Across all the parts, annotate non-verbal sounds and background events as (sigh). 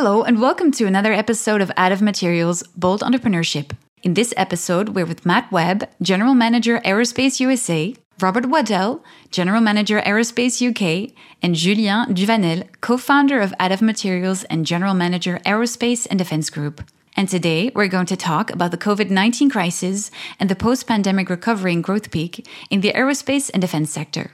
Hello, and welcome to another episode of ADDEV Materials Bold Entrepreneurship. In this episode, we're with Matt Webb, General Manager Aerospace USA, Robert Waddell, General Manager Aerospace UK, and Julien Duvanel, co founder of ADDEV Materials and General Manager Aerospace and Defense Group. And today, we're going to talk about the COVID 19 crisis and the post pandemic recovery and growth peak in the aerospace and defense sector.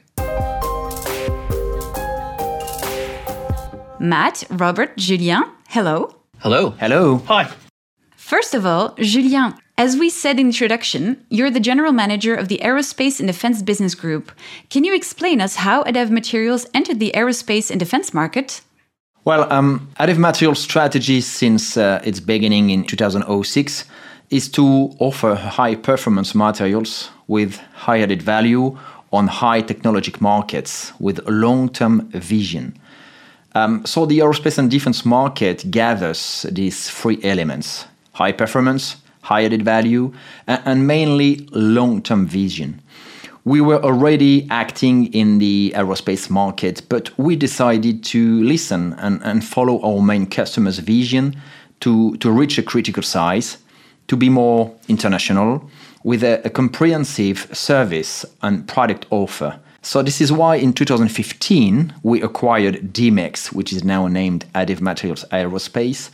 Matt, Robert, Julien, hello. Hello. Hello. Hi. First of all, Julien, as we said in the introduction, you're the general manager of the Aerospace and Defense Business Group. Can you explain us how ADDEV Materials entered the aerospace and defense market? Well, um, ADDEV Materials' strategy since uh, its beginning in 2006 is to offer high performance materials with high added value on high technologic markets with a long term vision. Um, so the aerospace and defense market gathers these three elements high performance, high added value, and, and mainly long term vision. We were already acting in the aerospace market, but we decided to listen and, and follow our main customer's vision to, to reach a critical size, to be more international, with a, a comprehensive service and product offer so this is why in 2015 we acquired Dimex, which is now named ADDEV Materials Aerospace,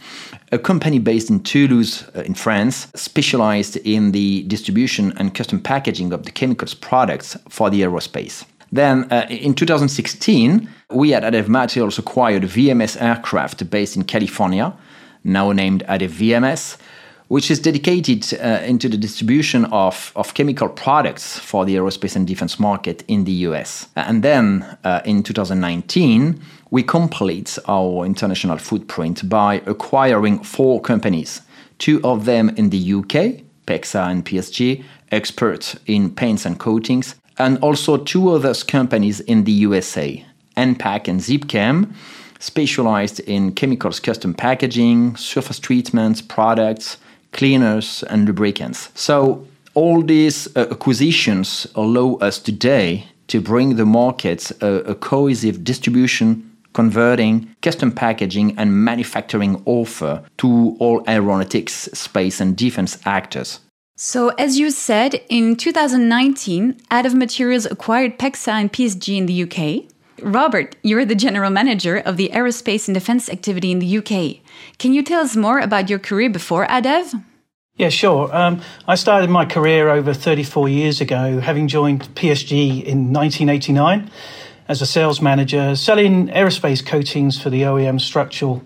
a company based in Toulouse uh, in France, specialized in the distribution and custom packaging of the chemicals products for the aerospace. Then uh, in 2016, we at ADDEV Materials acquired VMS Aircraft based in California, now named ADDEV VMS, which is dedicated uh, into the distribution of, of chemical products for the aerospace and defense market in the US. And then uh, in 2019, we complete our international footprint by acquiring four companies, two of them in the UK, PEXA and PSG, experts in paints and coatings, and also two other companies in the USA, NPAC and ZipChem, specialized in chemicals custom packaging, surface treatments, products, cleaners, and lubricants. So all these uh, acquisitions allow us today to bring the market a, a cohesive distribution converting, custom packaging, and manufacturing offer to all aeronautics, space, and defense actors. So, as you said, in 2019, ADDEV Materials acquired PEXA and PSG in the UK. Robert, you're the general manager of the aerospace and defense activity in the UK. Can you tell us more about your career before ADDEV? Yeah, sure. Um, I started my career over 34 years ago, having joined PSG in 1989 as a sales manager, selling aerospace coatings for the OEM structural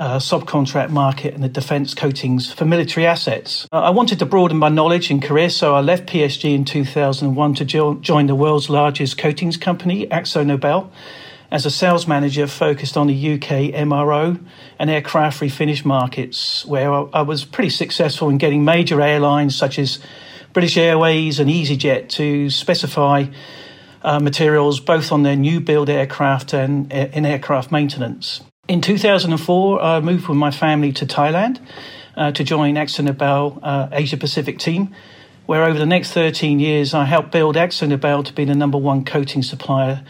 uh, subcontract market and the defense coatings for military assets. Uh, I wanted to broaden my knowledge and career, so I left PSG in 2001 to jo- join the world's largest coatings company, AkzoNobel, as a sales manager focused on the UK MRO and aircraft refinish markets, where I, I was pretty successful in getting major airlines such as British Airways and EasyJet to specify uh, materials both on their new build aircraft and in aircraft maintenance. In 2004, I moved with my family to Thailand uh, to join AkzoNobel uh, Asia Pacific team, where over the next 13 years I helped build AkzoNobel to be the number one coating supplier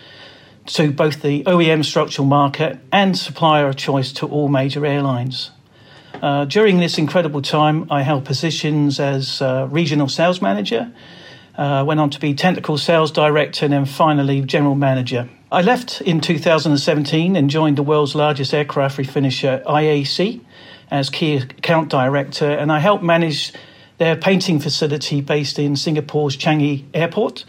to both the OEM structural market and supplier of choice to all major airlines. Uh, during this incredible time, I held positions as uh, regional sales manager, uh, went on to be technical sales director, and then finally general manager. I left in 2017 and joined the world's largest aircraft refinisher, IAC, as key account director, and I helped manage their painting facility based in Singapore's Changi Airport.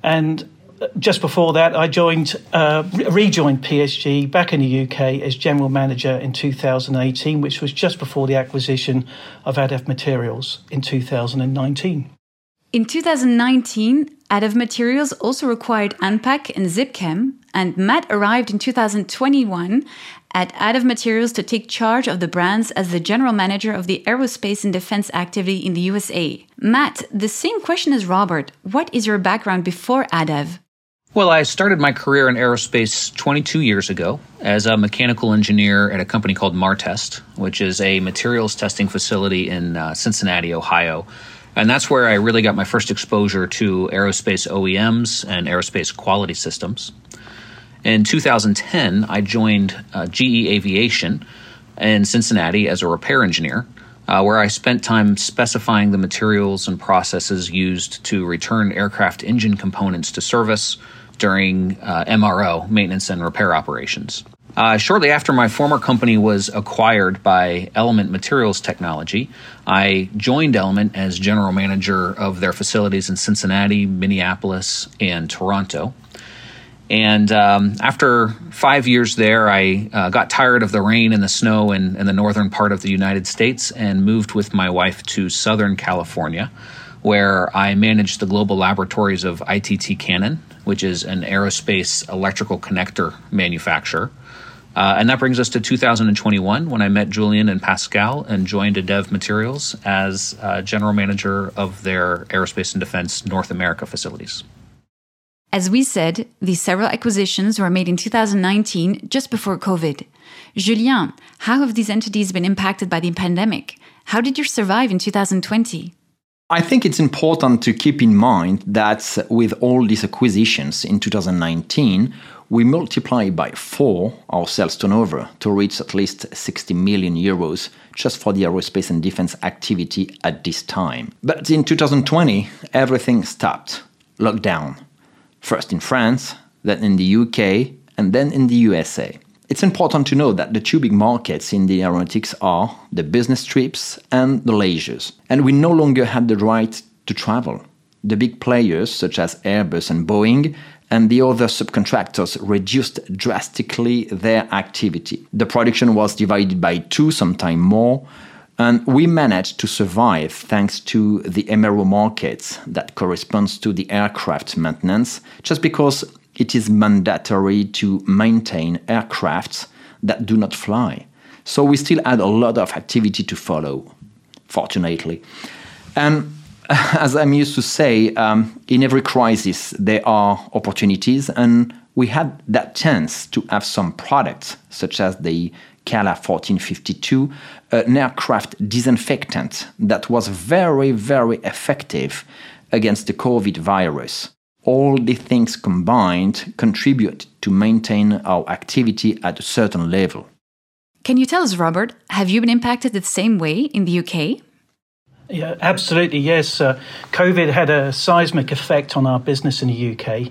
And just before that, I joined, uh, rejoined PSG back in the UK as general manager in 2018, which was just before the acquisition of ADDEV Materials in 2019. In 2019, ADDEV Materials also acquired NPAC and ZipChem, and Matt arrived in 2021 at ADDEV Materials to take charge of the brands as the general manager of the aerospace and defense activity in the USA. Matt, the same question as Robert. What is your background before ADDEV? Well, I started my career in aerospace 22 years ago as a mechanical engineer at a company called Martest, which is a materials testing facility in uh, Cincinnati, Ohio. And that's where I really got my first exposure to aerospace OEMs and aerospace quality systems. In 2010, I joined uh, GE Aviation, in Cincinnati as a repair engineer, uh, where I spent time specifying the materials and processes used to return aircraft engine components to service during uh, MRO, maintenance and repair operations. Uh, shortly after my former company was acquired by Element Materials Technology, I joined Element as general manager of their facilities in Cincinnati, Minneapolis, and Toronto. And um, after five years there, I uh, got tired of the rain and the snow in, in the northern part of the United States and moved with my wife to Southern California, where I managed the global laboratories of ITT Cannon, which is an aerospace electrical connector manufacturer. Uh, and that brings us to 2021 when I met Julien and Pascal and joined ADDEV Materials as uh, general manager of their aerospace and defense North America facilities. As we said, these several acquisitions were made in 2019, just before COVID. Julien, how have these entities been impacted by the pandemic? How did you survive in 2020? I think it's important to keep in mind that with all these acquisitions in 2019, we multiplied by four our sales turnover to reach at least 60 million euros just for the aerospace and defense activity at this time. But in 2020, everything stopped, lockdown first in France, then in the UK, and then in the USA. It's important to know that the two big markets in the aeronautics are the business trips and the leisures. And we no longer had the right to travel. The big players, such as Airbus and Boeing, and the other subcontractors reduced drastically their activity. The production was divided by two, sometimes more, and we managed to survive thanks to the MRO markets that corresponds to the aircraft maintenance, just because it is mandatory to maintain aircrafts that do not fly. So we still had a lot of activity to follow, fortunately. And as I'm used to say, um, in every crisis there are opportunities, and we had that chance to have some products, such as the Calla 1452, an aircraft disinfectant that was very, very effective against the COVID virus. All the things combined contribute to maintain our activity at a certain level. Can you tell us, Robert, have you been impacted the same way in the UK? Yeah, absolutely. Yes. Uh, COVID had a seismic effect on our business in the UK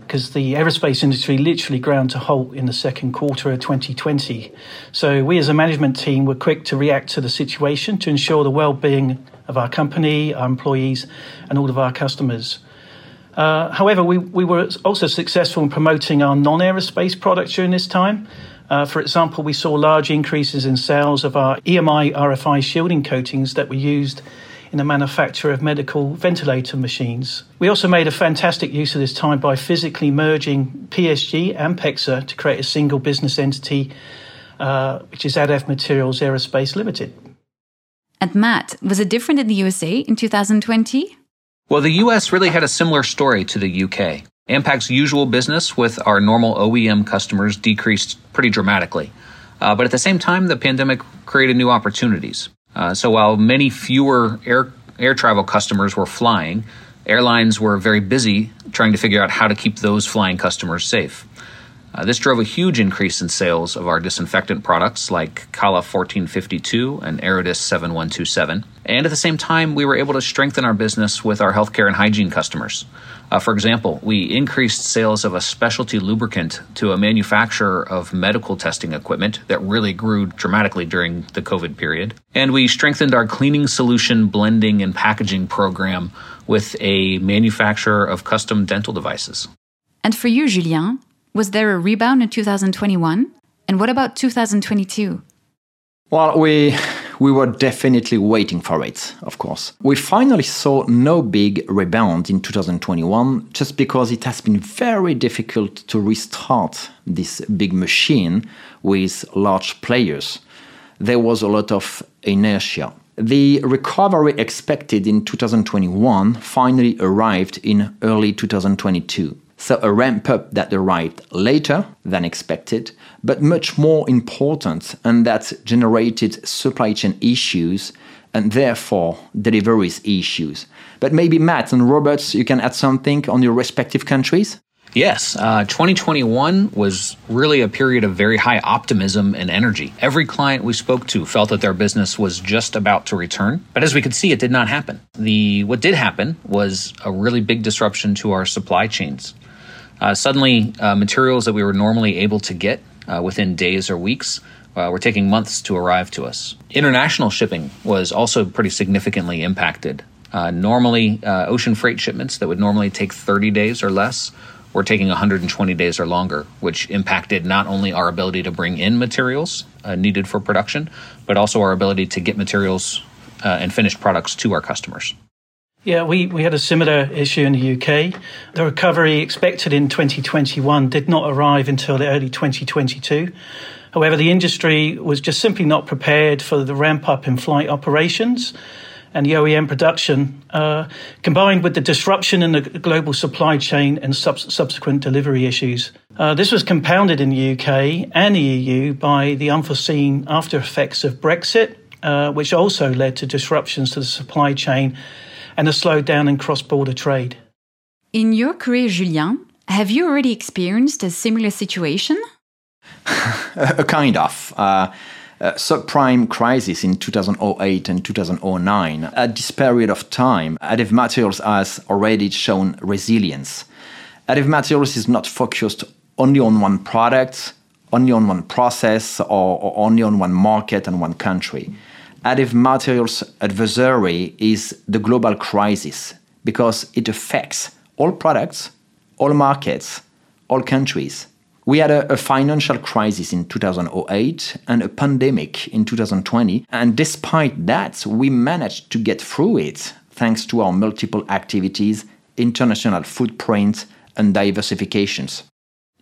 because the aerospace industry literally ground to halt in the second quarter of 2020. So we as a management team were quick to react to the situation to ensure the well-being of our company, our employees, and all of our customers. Uh, however, we, we were also successful in promoting our non-aerospace products during this time. Uh, for example, we saw large increases in sales of our EMI RFI shielding coatings that were used in the manufacture of medical ventilator machines. We also made a fantastic use of this time by physically merging PSG and PEXA to create a single business entity, uh, which is ADDEV Materials Aerospace Limited. And Matt, was it different in the USA in 2020? Well, the US really had a similar story to the UK. NPAC's usual business with our normal OEM customers decreased pretty dramatically. Uh, but at the same time, the pandemic created new opportunities. Uh, so while many fewer air air travel customers were flying, airlines were very busy trying to figure out how to keep those flying customers safe. Uh, this drove a huge increase in sales of our disinfectant products like Calla 1452 and Aerodis 7127. And at the same time, we were able to strengthen our business with our healthcare and hygiene customers. Uh, for example, we increased sales of a specialty lubricant to a manufacturer of medical testing equipment that really grew dramatically during the COVID period. And we strengthened our cleaning solution blending and packaging program with a manufacturer of custom dental devices. And for you, Julien, was there a rebound in 2021? And what about 2022? Well, we we were definitely waiting for it, of course. We finally saw no big rebound in 2021 just because it has been very difficult to restart this big machine with large players. There was a lot of inertia. The recovery expected in 2021 finally arrived in early 2022. So a ramp up that arrived later than expected, but much more important, and that generated supply chain issues and therefore deliveries issues. But maybe Matt and Roberts, you can add something on your respective countries? Yes, uh, 2021 was really a period of very high optimism and energy. Every client we spoke to felt that their business was just about to return, but as we could see, it did not happen. The what did happen was a really big disruption to our supply chains. Uh, suddenly, uh, materials that we were normally able to get uh, within days or weeks uh, were taking months to arrive to us. International shipping was also pretty significantly impacted. Uh, normally, ocean freight shipments that would normally take 30 days or less were taking 120 days or longer, which impacted not only our ability to bring in materials uh, needed for production, but also our ability to get materials uh, and finished products to our customers. Yeah, we, we had a similar issue in the UK. The recovery expected in 2021 did not arrive until the early 2022. However, the industry was just simply not prepared for the ramp up in flight operations and the OEM production, uh, combined with the disruption in the global supply chain and sub- subsequent delivery issues. Uh, this was compounded in the UK and the EU by the unforeseen after effects of Brexit, uh, which also led to disruptions to the supply chain and a slowdown in cross border trade. In your career, Julien, have you already experienced a similar situation? a (laughs) kind of. Uh, uh, subprime crisis in 2008 and 2009. At this period of time, ADDEV Materials has already shown resilience. ADDEV Materials is not focused only on one product, only on one process, or, or only on one market and one country. ADDEV Materials' adversary is the global crisis because it affects all products, all markets, all countries. We had a, a, financial crisis in 2008 and a pandemic in 2020. And despite that, we managed to get through it thanks to our multiple activities, international footprint, and diversifications.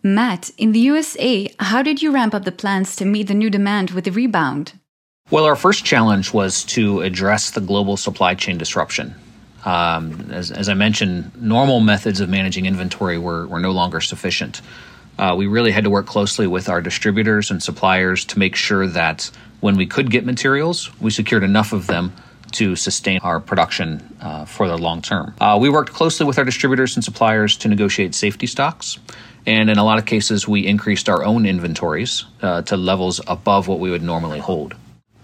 Matt, in the USA, how did you ramp up the plans to meet the new demand with the rebound? Well, our first challenge was to address the global supply chain disruption. Um, as, as, I mentioned, normal methods of managing inventory were, were no longer sufficient uh, we really had to work closely with our distributors and suppliers to make sure that when we could get materials, we secured enough of them to sustain our production uh, for the long term. Uh, we worked closely with our distributors and suppliers to negotiate safety stocks. And in a lot of cases, we increased our own inventories uh, to levels above what we would normally hold.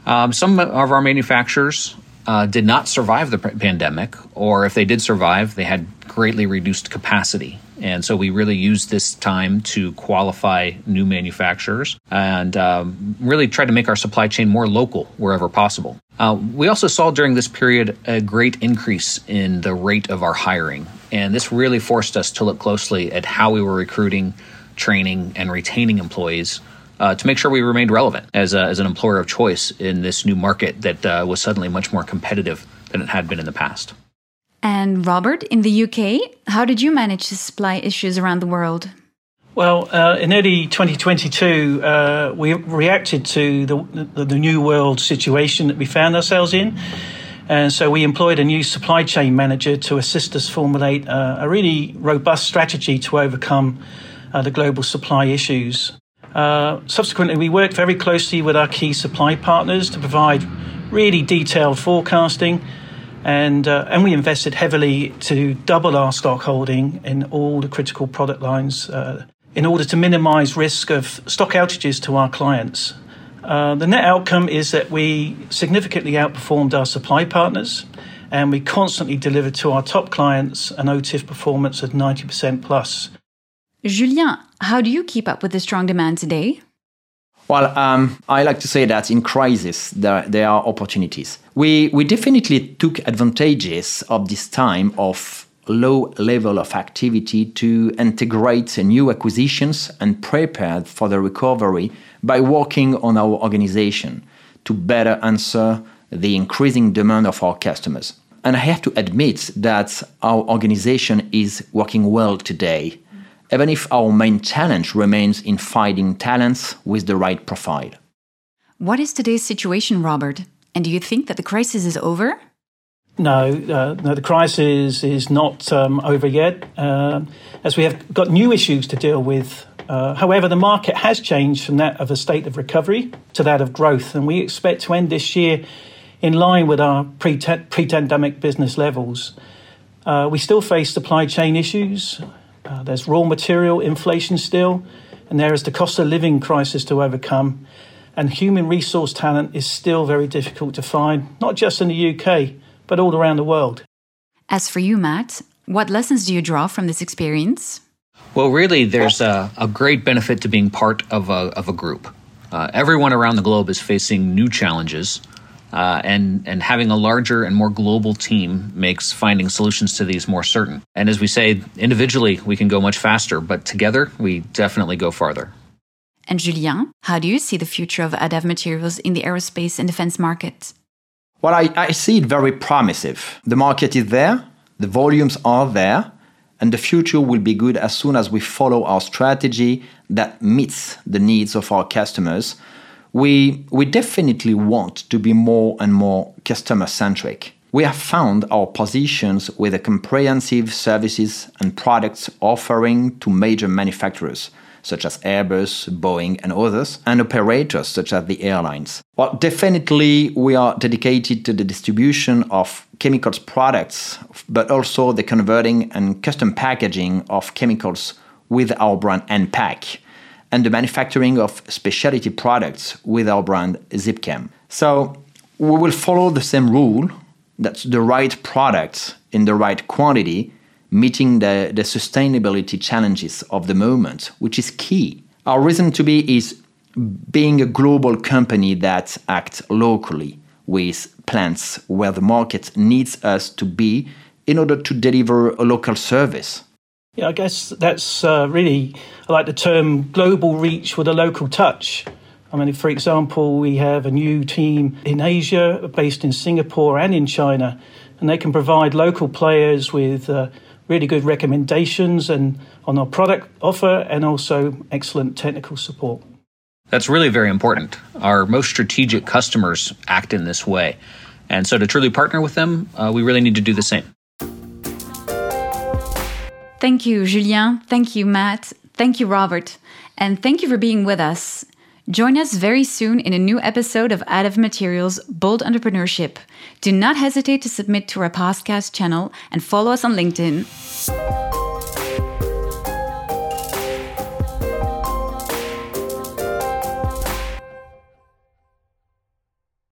Um, some of our manufacturers uh, did not survive the pandemic, or if they did survive, they had greatly reduced capacity. And so we really used this time to qualify new manufacturers and um, really try to make our supply chain more local wherever possible. Uh, we also saw during this period a great increase in the rate of our hiring. And this really forced us to look closely at how we were recruiting, training, and retaining employees uh, to make sure we remained relevant as, a, as an employer of choice in this new market that uh, was suddenly much more competitive than it had been in the past. And Robert, in the UK, how did you manage to supply issues around the world? Well, uh, in early 2022, uh, we reacted to the, the, the, new world situation that we found ourselves in. And so we employed a new supply chain manager to assist us formulate uh, a really robust strategy to overcome uh, the global supply issues. Uh, subsequently, we worked very closely with our key supply partners to provide really detailed forecasting and uh, and we invested heavily to double our stock holding in all the critical product lines uh, in order to minimize risk of stock outages to our clients. Uh, the net outcome is that we significantly outperformed our supply partners, and we constantly delivered to our top clients an OTIF performance of 90% plus. Julien, how do you keep up with the strong demand today? Well, um, I like to say that in crisis, there, there are opportunities. We, we definitely took advantages of this time of low level of activity to integrate new acquisitions and prepare for the recovery by working on our organization to better answer the increasing demand of our customers. And I have to admit that our organization is working well today even if our main challenge remains in finding talents with the right profile. What is today's situation, Robert? And do you think that the crisis is over? No, uh, no, the crisis is not um, over yet, uh, as we have got new issues to deal with. Uh, however, the market has changed from that of a state of recovery to that of growth, and we expect to end this year in line with our pre pandemic business levels. Uh, we still face supply chain issues, Uh, there's raw material inflation still, and there is the cost of living crisis to overcome. And human resource talent is still very difficult to find, not just in the UK, but all around the world. As for you, Matt, what lessons do you draw from this experience? Well, really, there's a, a great benefit to being part of a, of a group. Uh, everyone around the globe is facing new challenges, uh, and and having a larger and more global team makes finding solutions to these more certain. And as we say, individually we can go much faster, but together we definitely go farther. And Julien, how do you see the future of ADDEV materials in the aerospace and defense market? Well, I, I see it very promising. The market is there, the volumes are there, and the future will be good as soon as we follow our strategy that meets the needs of our customers. We, we definitely want to be more and more customer centric. We have found our positions with a comprehensive services and products offering to major manufacturers such as Airbus, Boeing, and others, and operators such as the airlines. Well, definitely we are dedicated to the distribution of chemicals products, but also the converting and custom packaging of chemicals with our brand NPAC, and the manufacturing of specialty products with our brand Zipchem. So we will follow the same rule that's the right products in the right quantity meeting the, the sustainability challenges of the moment, which is key. Our reason to be is being a global company that acts locally with plants where the market needs us to be in order to deliver a local service. Yeah, I guess that's uh, really, I like the term global reach with a local touch. I mean, for example, we have a new team in Asia based in Singapore and in China, and they can provide local players with uh, really good recommendations and on our product offer and also excellent technical support. That's really very important. Our most strategic customers act in this way. And so to truly partner with them, uh, we really need to do the same. Thank you, Julien. Thank you, Matt. Thank you, Robert. And thank you for being with us. Join us very soon in a new episode of ADDEV Materials Bold Entrepreneurship. Do not hesitate to submit to our podcast channel and follow us on LinkedIn.